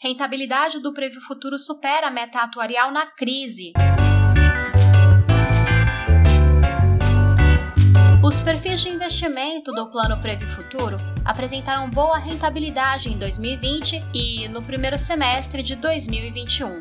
Rentabilidade do Previ Futuro supera a meta atuarial na crise. Os perfis de investimento do Plano Previ Futuro apresentaram boa rentabilidade em 2020 e no primeiro semestre de 2021.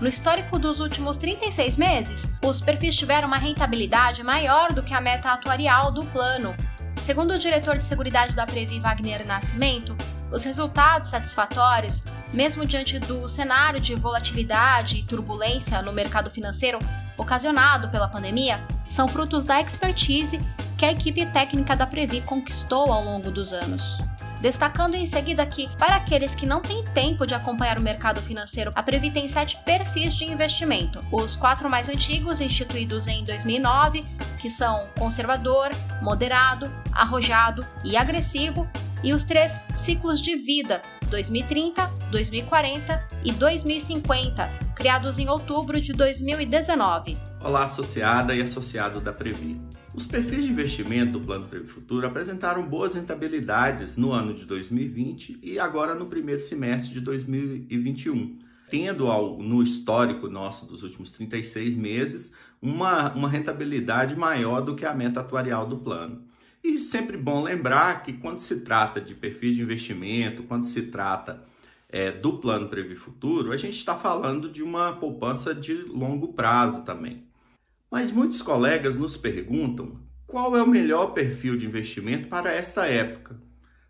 No histórico dos últimos 36 meses, os perfis tiveram uma rentabilidade maior do que a meta atuarial do plano. Segundo o diretor de Seguridade da Previ, Wagner Nascimento, os resultados satisfatórios, mesmo diante do cenário de volatilidade e turbulência no mercado financeiro ocasionado pela pandemia, são frutos da expertise que a equipe técnica da Previ conquistou ao longo dos anos. Destacando em seguida que, para aqueles que não têm tempo de acompanhar o mercado financeiro, a Previ tem sete perfis de investimento. Os quatro mais antigos, instituídos em 2009, que são conservador, moderado, arrojado e agressivo, e os três ciclos de vida 2030, 2040 e 2050, criados em outubro de 2019. Olá, associada e associado da Previ. Os perfis de investimento do Plano Previ Futuro apresentaram boas rentabilidades no ano de 2020 e agora no primeiro semestre de 2021, tendo ao, no histórico nosso dos últimos 36 meses uma, uma rentabilidade maior do que a meta atuarial do plano. E sempre bom lembrar que quando se trata de perfis de investimento, quando se trata é, do plano Previ Futuro, a gente está falando de uma poupança de longo prazo também. Mas muitos colegas nos perguntam qual é o melhor perfil de investimento para esta época.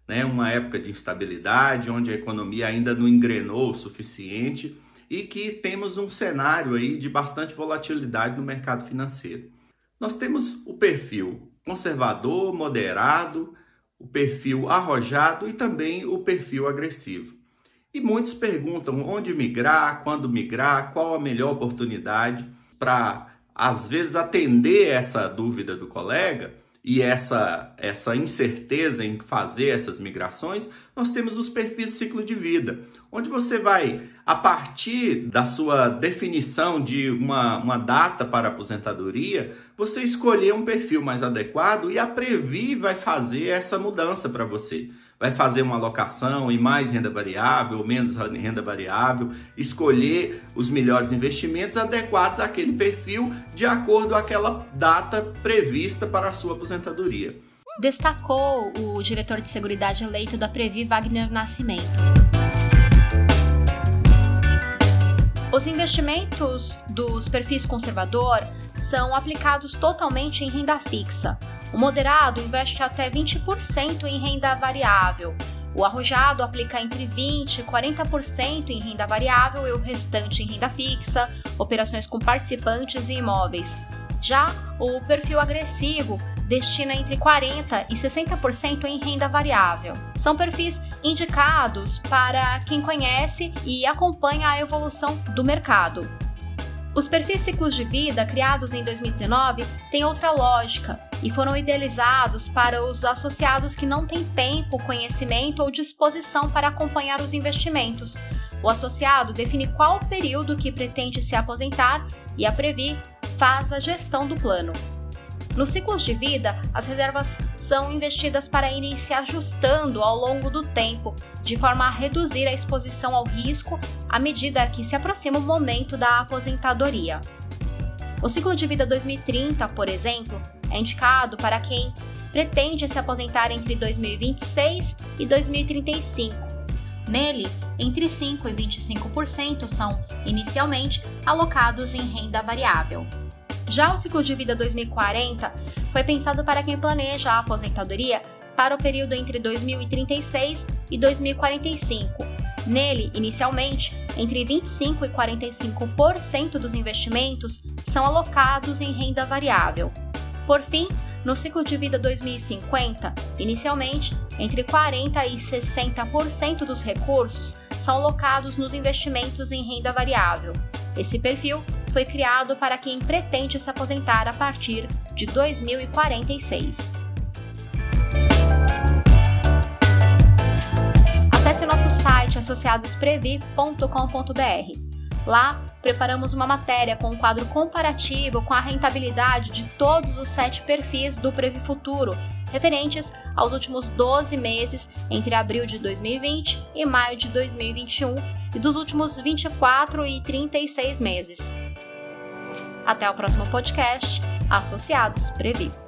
Né? Uma época de instabilidade, onde a economia ainda não engrenou o suficiente e que temos um cenário aí de bastante volatilidade no mercado financeiro. Nós temos o perfil conservador, moderado, o perfil arrojado e também o perfil agressivo. E muitos perguntam onde migrar, quando migrar, qual a melhor oportunidade para, às vezes, atender essa dúvida do colega e essa, essa incerteza em fazer essas migrações, nós temos os perfis ciclo de vida, onde você vai, a partir da sua definição de uma, uma data para aposentadoria, você escolher um perfil mais adequado e a Previ vai fazer essa mudança para você. Vai fazer uma alocação em mais renda variável ou menos renda variável, escolher os melhores investimentos adequados àquele perfil de acordo com aquela data prevista para a sua aposentadoria destacou o diretor de Seguridade eleito da Previ, Wagner Nascimento. Os investimentos dos perfis conservador são aplicados totalmente em renda fixa. O moderado investe até 20% em renda variável. O arrojado aplica entre 20% e 40% em renda variável e o restante em renda fixa, operações com participantes e imóveis. Já o perfil agressivo destina entre 40% e 60% em renda variável. São perfis indicados para quem conhece e acompanha a evolução do mercado. Os perfis ciclos de vida criados em 2019 têm outra lógica e foram idealizados para os associados que não têm tempo, conhecimento ou disposição para acompanhar os investimentos. O associado define qual período que pretende se aposentar e a Previ faz a gestão do plano. Nos ciclos de vida, as reservas são investidas para irem se ajustando ao longo do tempo, de forma a reduzir a exposição ao risco à medida que se aproxima o momento da aposentadoria. O ciclo de vida 2030, por exemplo, é indicado para quem pretende se aposentar entre 2026 e 2035. Nele, entre 5 e 25% são, inicialmente, alocados em renda variável. Já o ciclo de vida 2040 foi pensado para quem planeja a aposentadoria para o período entre 2036 e 2045. Nele, inicialmente, entre 25 e 45% dos investimentos são alocados em renda variável. Por fim, no ciclo de vida 2050, inicialmente, entre 40 e 60% dos recursos são alocados nos investimentos em renda variável. Esse perfil foi criado para quem pretende se aposentar a partir de 2046. Acesse nosso site associadosprevi.com.br. Lá, preparamos uma matéria com um quadro comparativo com a rentabilidade de todos os sete perfis do Previ Futuro referentes aos últimos 12 meses entre abril de 2020 e maio de 2021 e dos últimos 24 e 36 meses. Até o próximo podcast, Associados Previ.